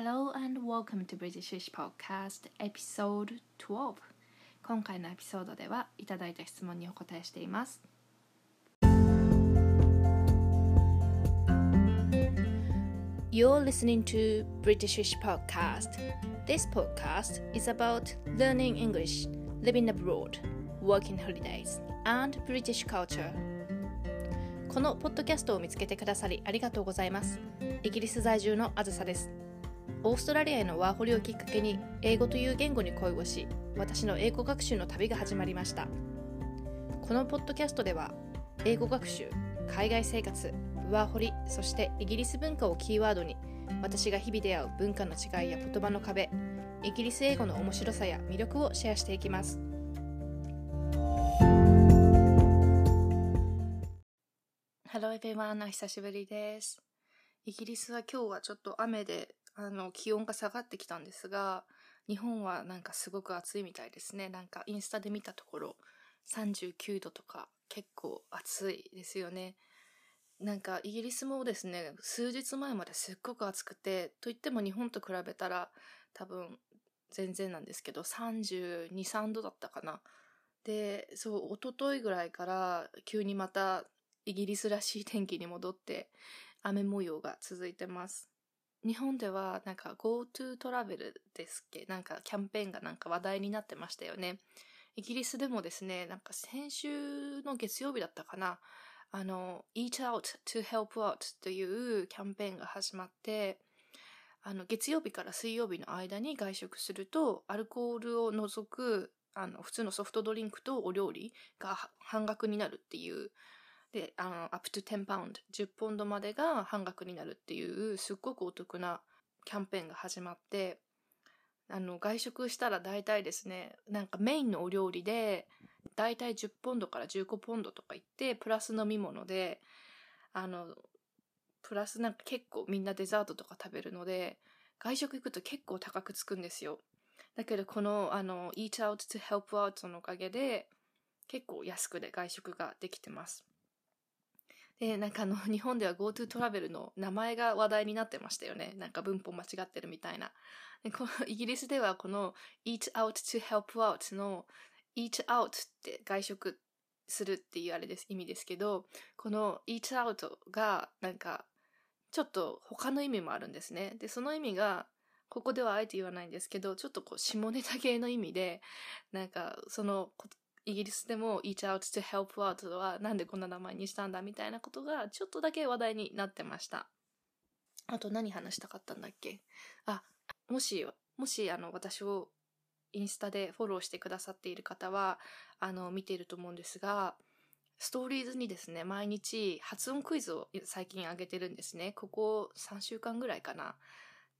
Hello and welcome to Britishish Podcast Episode 12今回のエピソードではいただいた質問にお答えしています You're listening to Britishish Podcast This podcast is about learning English, living abroad, working holidays and British culture このポッドキャストを見つけてくださりありがとうございますイギリス在住のあずさですオーストラリアへのワーホリをきっかけに英語という言語に恋をし私の英語学習の旅が始まりました。このポッドキャストでは英語学習海外生活ワーホリそしてイギリス文化をキーワードに私が日々出会う文化の違いや言葉の壁イギリス英語の面白さや魅力をシェアしていきます。Hello everyone お久しぶりです。イギリスは今日はちょっと雨であの気温が下がってきたんですが日本はなんかすごく暑いみたいですね。なんかインスタで見たところ39度とか結構暑いですよね。なんかイギリスもですね数日前まですっごく暑くてといっても日本と比べたら多分全然なんですけど323度だったかな。でそう一昨日ぐらいから急にまたイギリスらしい天気に戻って雨模様が続いてます。日本ではなんか GoTo トラベルですっけ？なんかキャンペーンがなんか話題になってましたよね。イギリスでもですねなんか先週の月曜日だったかな。あの Eat Out to Help Out というキャンペーンが始まってあの月曜日から水曜日の間に外食するとアルコールを除くあの普通のソフトドリンクとお料理が半額になるっていうであの up to 10 pound 10ポンドまでが半額になるっていうすっごくお得なキャンペーンが始まってあの外食したら大体ですねなんかメインのお料理で大体10ポンドから15ポンドとかいってプラス飲み物であのプラスなんか結構みんなデザートとか食べるので外食行くと結構高くつくんですよ。だけどこのあの Eat Out to Help Out のおかげで結構安くで外食ができてます。でなんかあの 日本では GoTo トラベルの名前が話題になってましたよね。なんか文法間違ってるみたいな。でこ イギリスではこの Eat Out to Help Out の Eat Out って外食するっていうあれです意味ですけどこの Eat Out がなんかちょっと他の意味もあるんですね。でその意味がここではあえて言わないんですけどちょっとこう下ネタ系の意味でなんかそのイギリスでも Eat Out to Help Out はなんでこんな名前にしたんだみたいなことがちょっとだけ話題になってました。あと何話したかったんだっけ？あもしもしあの私をインスタでフォローしてくださっている方はあの見ていると思うんですがストーリーズにですね毎日発音クイズを最近上げてるんですね。ここ3週間ぐらいかな。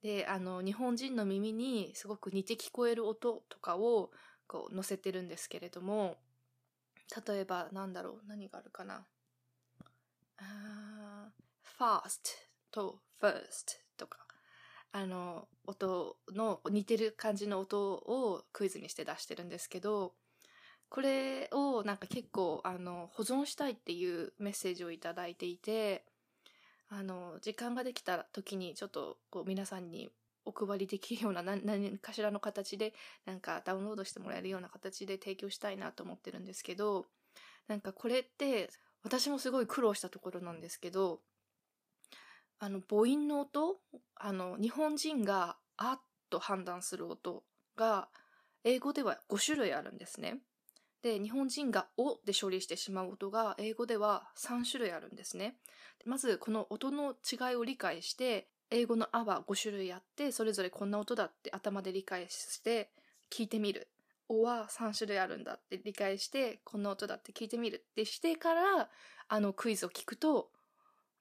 であの日本人の耳にすごく似て聞こえる音とかをこう載せてるんですけれども例えばなんだろう何があるかな？あ fast と first とかあの音の似てる感じの音をクイズにして出してるんですけどこれをなんか結構あの保存したいっていうメッセージを頂いていてあの時間ができた時にちょっとこう皆さんにお配りできるような 何かしらの形でなんかダウンロードしてもらえるような形で提供したいなと思ってるんですけどなんかこれって私もすごい苦労したところなんですけどあの母音の音あの日本人が「あ」っと判断する音が英語では5種類あるんですね。で日本人が「お」で処理してしまう音が英語では3種類あるんですね。まずこの音の違いを理解して英語の「あ」は5種類あってそれぞれこんな音だって頭で理解して聞いてみる「お」は3種類あるんだって理解してこんな音だって聞いてみるってしてからあのクイズを聞くと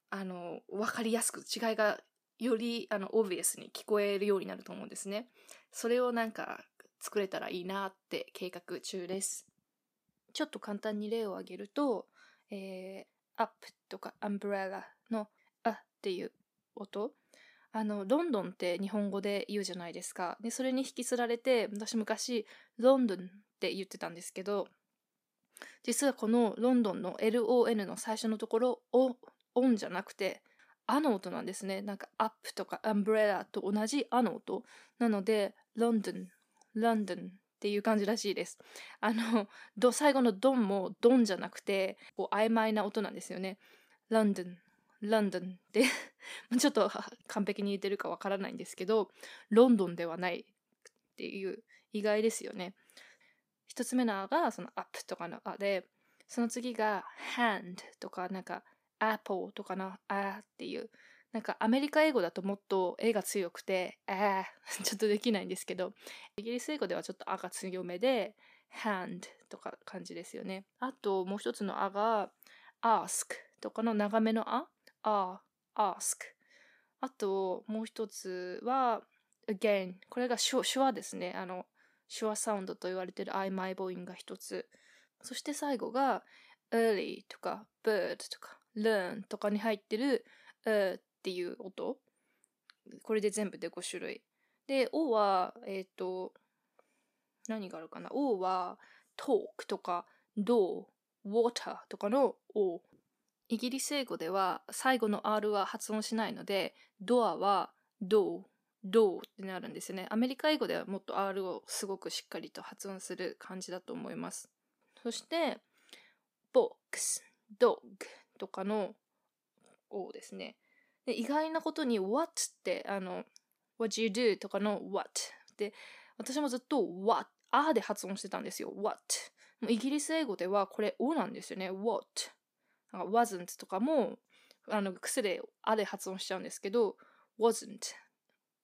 あの分かりやすく違いがよりあのオブビアスに聞こえるようになると思うんですね。それをなんか作れたらいいなって計画中です。ちょっと簡単に例を挙げると、えー、up とか umbrella のあっていう音あのロンドンって日本語で言うじゃないですかでそれに引きずられて私昔ロンドンって言ってたんですけど実はこのロンドンの LON の最初のところをオンじゃなくてあの音なんですね。なんか、アップとか、アンブレラと同じあの音。なので、ロンドン、ロンドンっていう感じらしいです。あの、最後のドンもドンじゃなくて、こう、曖昧な音なんですよね。ロンドン、ロンドンって ちょっと完璧に言ってるかわからないんですけど、ロンドンではないっていう意外ですよね。一つ目のあがそのアップとかのあで、その次が hand とかなんか apple とかのあっていう、なんかアメリカ英語だともっと絵が強くて、あ ちょっとできないんですけど、イギリス英語ではちょっとあが強めで、hand とか感じですよね。あともう一つのあが ask とかの長めのあ、あ、ask。あともう一つは again これが手話ですね。あの手話サウンドと言われている曖昧母音が一つ。そして最後が early とか bird とか learn とかに入ってる uh っていう音。これで全部で5種類。で、O は、えっ、ー、と、何があるかな ?O は talk とか do、water とかの O。イギリス英語では最後の R は発音しないので、ドアは do、do ってなるんですよね。アメリカ英語ではもっと R をすごくしっかりと発音する感じだと思います。そして、box、dog とかの O ですね。で意外なことに what ってあの what you do とかの what で私もずっと what あで発音してたんですよ what イギリス英語ではこれ O なんですよね what wasn't とかもあの癖であで発音しちゃうんですけど wasn't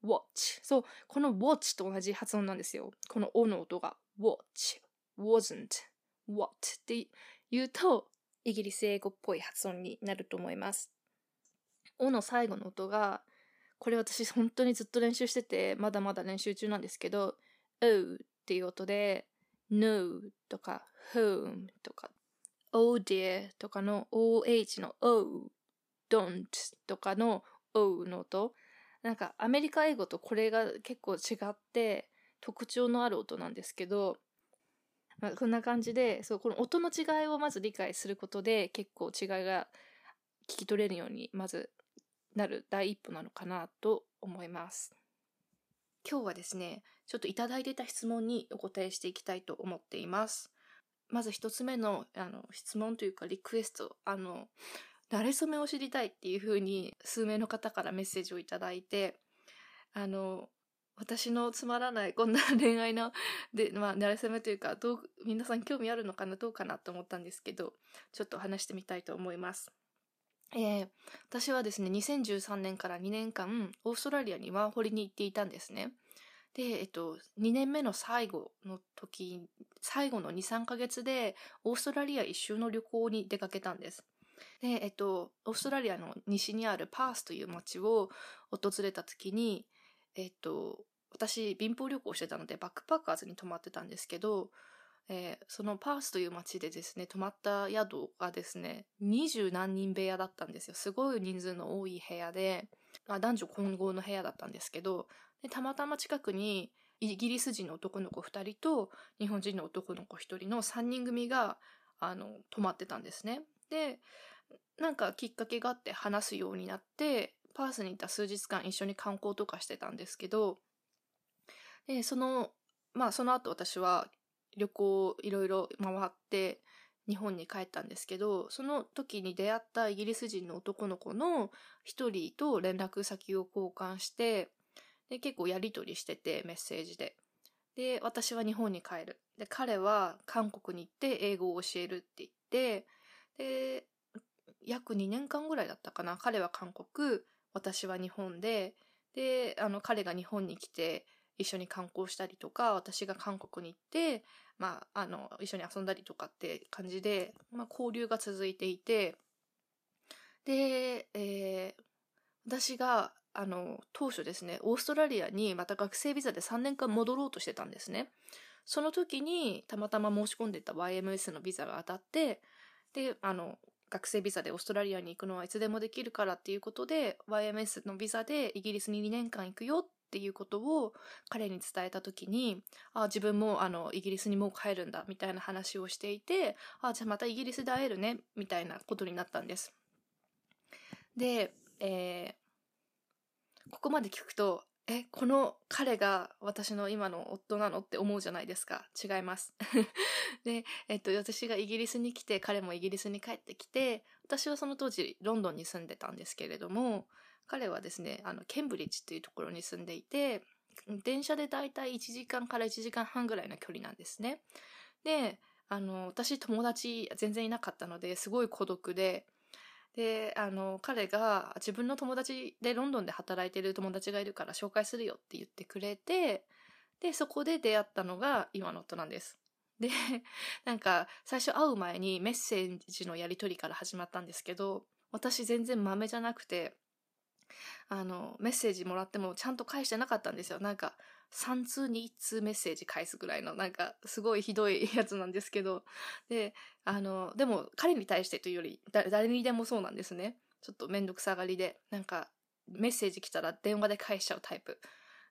watch そうこの watch と同じ発音なんですよ。この O の音が。watch wasn't what って言うとイギリス英語っぽい発音になると思います。おの最後の音が、これ私本当にずっと練習してて、まだまだ練習中なんですけど、O っていう音で、No とか Home とか、Oh dear とかの OH の O、Don't とかの O の音。なんかアメリカ英語とこれが結構違って特徴のある音なんですけど、まあ、こんな感じでそうこの音の違いをまず理解することで結構違いが聞き取れるようにまずなる第一歩なのかなと思います。今日はですね、ちょっといただいてた質問にお答えしていきたいと思っています。まず一つ目のあの質問というかリクエスト、あの、慣れ初めを知りたいっていうふうに数名の方からメッセージをいただいて、あの、私のつまらないこんな恋愛の、で、まあ、慣れ初めというか、どう、皆さん興味あるのかな、どうかなと思ったんですけど、ちょっと話してみたいと思います。えー、私はですね、2013年から2年間、オーストラリアにワーホリに行っていたんですね。で、えっと、2年目の最後の時、最後の2、3ヶ月で、オーストラリア一周の旅行に出かけたんです。で、えっと、オーストラリアの西にあるパースという街を訪れた時に、えっと、私、貧乏旅行してたので、バックパッカーズに泊まってたんですけど、えー、そのパースという街でですね、泊まった宿がですね、二十何人部屋だったんですよ。すごい人数の多い部屋で、まあ、男女混合の部屋だったんですけど、でたまたま近くにイギリス人の男の子2人と日本人の男の子1人の3人組があの泊まってたんですね。で、なんかきっかけがあって話すようになって、パースにいた数日間一緒に観光とかしてたんですけど、で、その、まあその後私は旅行いろいろ回って日本に帰ったんですけど、その時に出会ったイギリス人の男の子の一人と連絡先を交換して、で、結構やりとりしてて、メッセージで。で、私は日本に帰る。で、彼は韓国に行って英語を教えるって言って、で、約2年間ぐらいだったかな。彼は韓国、私は日本で、で、あの、彼が日本に来て、一緒に観光したりとか、私が韓国に行って、まあ、あの、一緒に遊んだりとかって感じで、まあ、交流が続いていて、で、えー、私が、あの、当初ですね、オーストラリアにまた学生ビザで3年間戻ろうとしてたんですね。その時に、たまたま申し込んでた YMS のビザが当たって、で、あの、学生ビザでオーストラリアに行くのはいつでもできるからっていうことで、YMS のビザでイギリスに2年間行くよっていうことを彼に伝えた時に、あ自分もあのイギリスにもう帰るんだみたいな話をしていて、あじゃあまたイギリスで会えるねみたいなことになったんです。で、えー、ここまで聞くと、え、この彼が私の今の夫なのって思うじゃないですか。違います。で、えっと、私がイギリスに来て、彼もイギリスに帰ってきて、私はその当時ロンドンに住んでたんですけれども、彼はですね、あの、ケンブリッジっていうところに住んでいて、電車でだいたい1時間から1時間半ぐらいの距離なんですね。で、あの、私友達全然いなかったので、すごい孤独で、で、あの、彼が自分の友達でロンドンで働いてる友達がいるから紹介するよって言ってくれて、で、そこで出会ったのが今の夫なんです。で、なんか、最初会う前にメッセージのやり取りから始まったんですけど、私全然豆じゃなくて、あの、メッセージもらってもちゃんと返してなかったんですよ。なんか、3通に1通メッセージ返すぐらいの、なんか、すごいひどいやつなんですけど、で、あの、でも、彼に対してというより、誰にでもそうなんですね。ちょっとめんどくさがりで、なんか、メッセージ来たら電話で返しちゃうタイプ。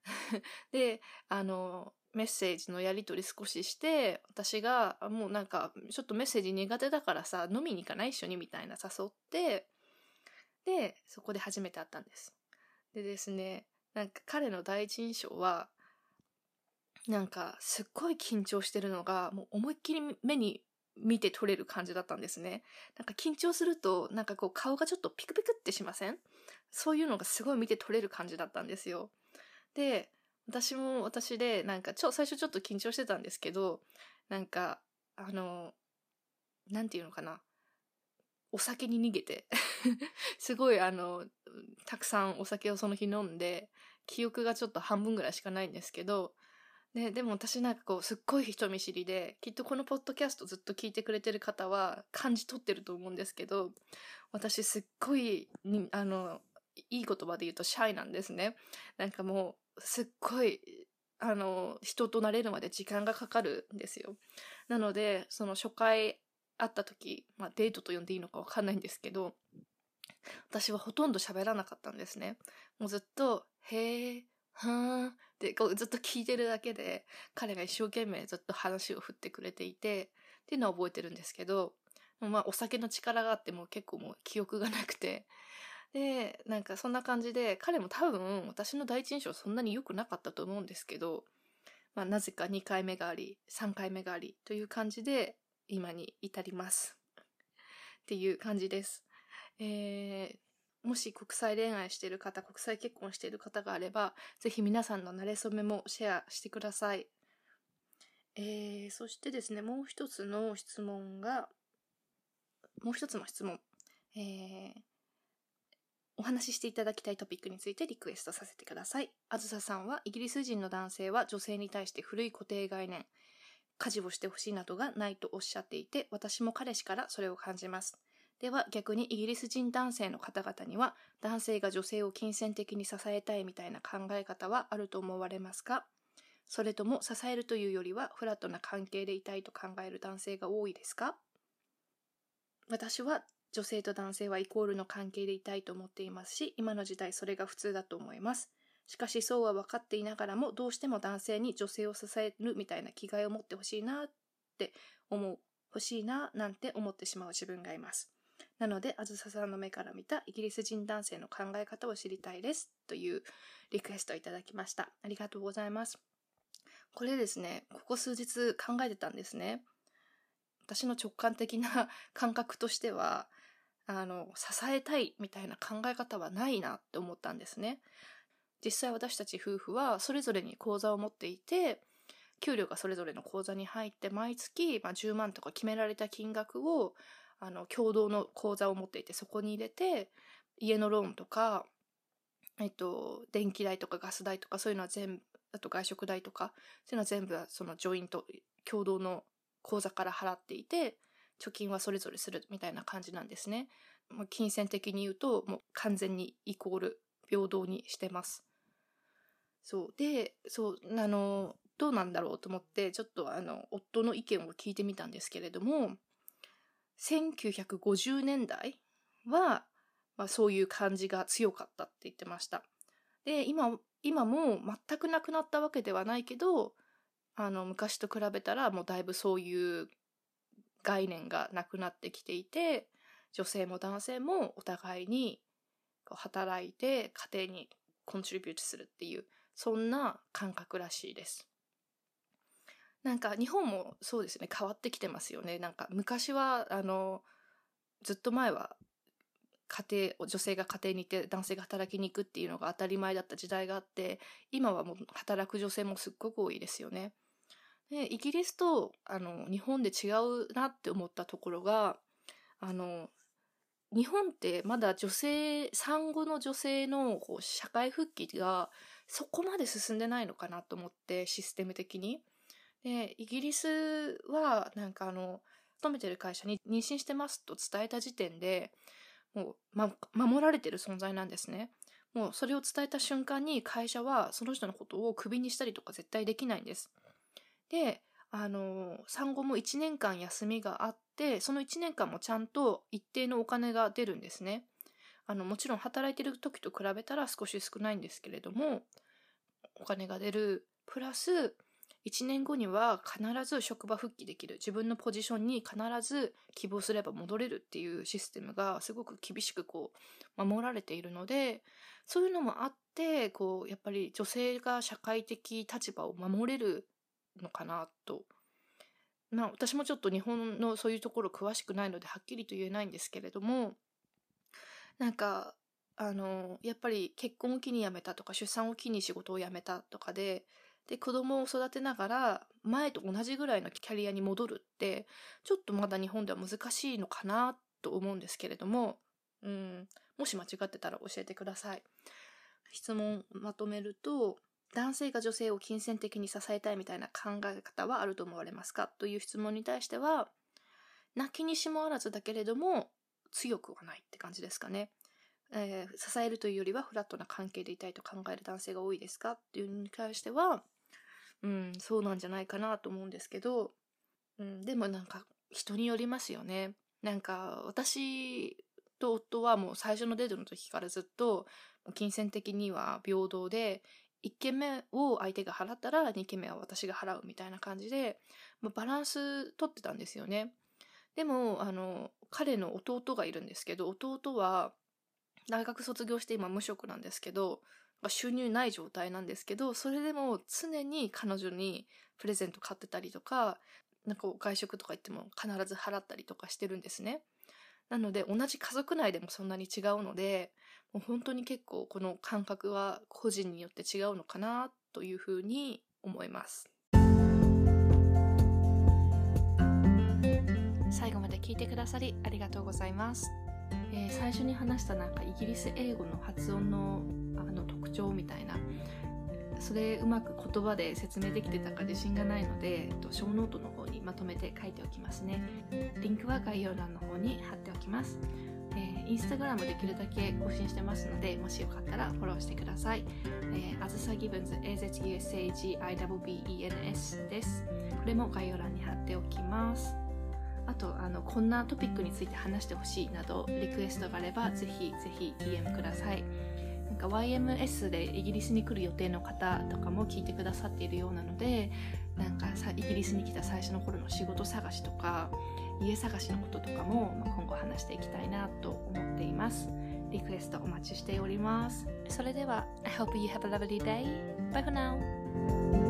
で、あの、メッセージのやり取り少しして、私が、もうなんか、ちょっとメッセージ苦手だからさ、飲みに行かない一緒にみたいな誘って、で、そこで初めて会ったんです。でですね、なんか彼の第一印象は、なんかすっごい緊張してるのが、もう思いっきり目に見て取れる感じだったんですね。なんか緊張すると、なんかこう顔がちょっとピクピクってしません？そういうのがすごい見て取れる感じだったんですよ。で、私も私で、なんかちょ、最初ちょっと緊張してたんですけど、なんか、あの、なんていうのかな。お酒に逃げて すごいあの、たくさんお酒をその日飲んで、記憶がちょっと半分ぐらいしかないんですけど、ね、でも私なんかこう、すっごい人見知りで、きっとこのポッドキャストずっと聞いてくれてる方は感じ取ってると思うんですけど、私すっごい、にあの、いい言葉で言うとシャイなんですね。なんかもう、すっごい、あの、人となれるまで時間がかかるんですよ。なので、その初回会った時、まあデートと呼んでいいのかわかんないんですけど、私はほとんど喋らなかったんですね。もうずっと、へえ、はーってこうずっと聞いてるだけで、彼が一生懸命ずっと話を振ってくれていて、っていうのは覚えてるんですけど、まあお酒の力があっても結構もう記憶がなくて、で、なんかそんな感じで、彼も多分私の第一印象そんなに良くなかったと思うんですけど、まあなぜか2回目があり、3回目がありという感じで今に至ります。っていう感じです。えー、もし国際恋愛している方、国際結婚している方があれば、ぜひ皆さんの馴れ初めもシェアしてください。えー、そしてですね、もう一つの質問が、もう一つの質問。えー、お話ししていただきたいトピックについてリクエストさせてください。あずささんは、イギリス人の男性は女性に対して古い固定概念、家事をしてほしいなどがないとおっしゃっていて、私も彼氏からそれを感じます。では逆にイギリス人男性の方々には男性が女性を金銭的に支えたいみたいな考え方はあると思われますか？それとも支えるというよりはフラットな関係でいたいと考える男性が多いですか？私は女性と男性はイコールの関係でいたいと思っていますし、今の時代それが普通だと思います。しかしそうは分かっていながらもどうしても男性に女性を支えるみたいな気概を持ってほしいなって思う、欲しいななんて思ってしまう自分がいます。なので、あずささんの目から見たイギリス人男性の考え方を知りたいです。というリクエストをいただきました。ありがとうございます。これですね、ここ数日考えてたんですね。私の直感的な 感覚としては、あの、支えたいみたいな考え方はないなって思ったんですね。実際私たち夫婦はそれぞれに口座を持っていて、給料がそれぞれの口座に入って毎月、まあ、10万とか決められた金額をあの、共同の口座を持っていて、そこに入れて、家のローンとか、えっと、電気代とかガス代とか、そういうのは全部、あと外食代とか、そういうのは全部、そのジョイント、共同の口座から払っていて、貯金はそれぞれするみたいな感じなんですね。もう金銭的に言うと、もう完全にイコール、平等にしてます。そう。で、そう、あの、どうなんだろうと思って、ちょっとあの、夫の意見を聞いてみたんですけれども、1950年代は、まあ、そういう感じが強かったって言ってました。で、今、今も全くなくなったわけではないけど、あの、昔と比べたらもうだいぶそういう概念がなくなってきていて、女性も男性もお互いに働いて家庭にコントリビュートするっていうそんな感覚らしいですなんか日本もそうですね変わってきてますよねなんか昔はあのずっと前は家庭女性が家庭にいて男性が働きに行くっていうのが当たり前だった時代があって今はもう働く女性もすっごく多いですよね。でイギリスとあの日本で違うなって思ったところがあの日本ってまだ女性産後の女性のこう社会復帰がそこまで進んでないのかなと思ってシステム的に。でイギリスはなんかあの勤めてる会社に妊娠してますと伝えた時点でもう、ま、守られてる存在なんですね。もうそれを伝えた瞬間に会社はその人のことをクビにしたりとか絶対できないんです。で、あの、産後も1年間休みがあって、その1年間もちゃんと一定のお金が出るんですね。あの、もちろん働いてる時と比べたら少し少ないんですけれども、お金が出る。プラス、1年後には必ず職場復帰できる。自分のポジションに必ず希望すれば戻れるっていうシステムがすごく厳しくこう守られているので、そういうのもあって、こう、やっぱり女性が社会的立場を守れるのかなと。まあ私もちょっと日本のそういうところ詳しくないのではっきりと言えないんですけれども、なんか、あの、やっぱり結婚を機に辞めたとか出産を機に仕事を辞めたとかで、で、子供を育てながら、前と同じぐらいのキャリアに戻るって、ちょっとまだ日本では難しいのかなと思うんですけれども、うん、もし間違ってたら教えてください。質問まとめると、男性が女性を金銭的に支えたいみたいな考え方はあると思われますかという質問に対しては、泣きにしもあらずだけれども、強くはないって感じですかね。えー、支えるというよりはフラットな関係でいたいと考える男性が多いですかっていうのに関しては、うん、そうなんじゃないかなと思うんですけど、うん、でもなんか人によりますよね。なんか私と夫はもう最初のデートの時からずっと金銭的には平等で、1軒目を相手が払ったら2軒目は私が払うみたいな感じで、まあ、バランス取ってたんですよね。でも、あの、彼の弟がいるんですけど、弟は大学卒業して今無職なんですけど、まあ収入ない状態なんですけど、それでも常に彼女にプレゼント買ってたりとか、なんか外食とか行っても必ず払ったりとかしてるんですね。なので同じ家族内でもそんなに違うので、もう本当に結構この感覚は個人によって違うのかなというふうに思います。最後まで聞いてくださりありがとうございます。えー、最初に話したなんかイギリス英語の発音のあの特徴みたいなそれうまく言葉で説明できてたか自信がないので、えっと、ショーノートの方にまとめて書いておきますねリンクは概要欄の方に貼っておきますえー、インスタグラムできるだけ更新してますので、もしよかったらフォローしてください。え、あずさギブンズ AZUSA GIVENS です。これも概要欄に貼っておきます。あとあのこんなトピックについて話してほしいなどリクエストがあればぜひぜひ DM くださいなんか YMS でイギリスに来る予定の方とかも聞いてくださっているようなのでなんかさイギリスに来た最初の頃の仕事探しとか家探しのこととかも、ま、今後話していきたいなと思っています。リクエストお待ちしております。それでは I hope you have a lovely day. Bye for now.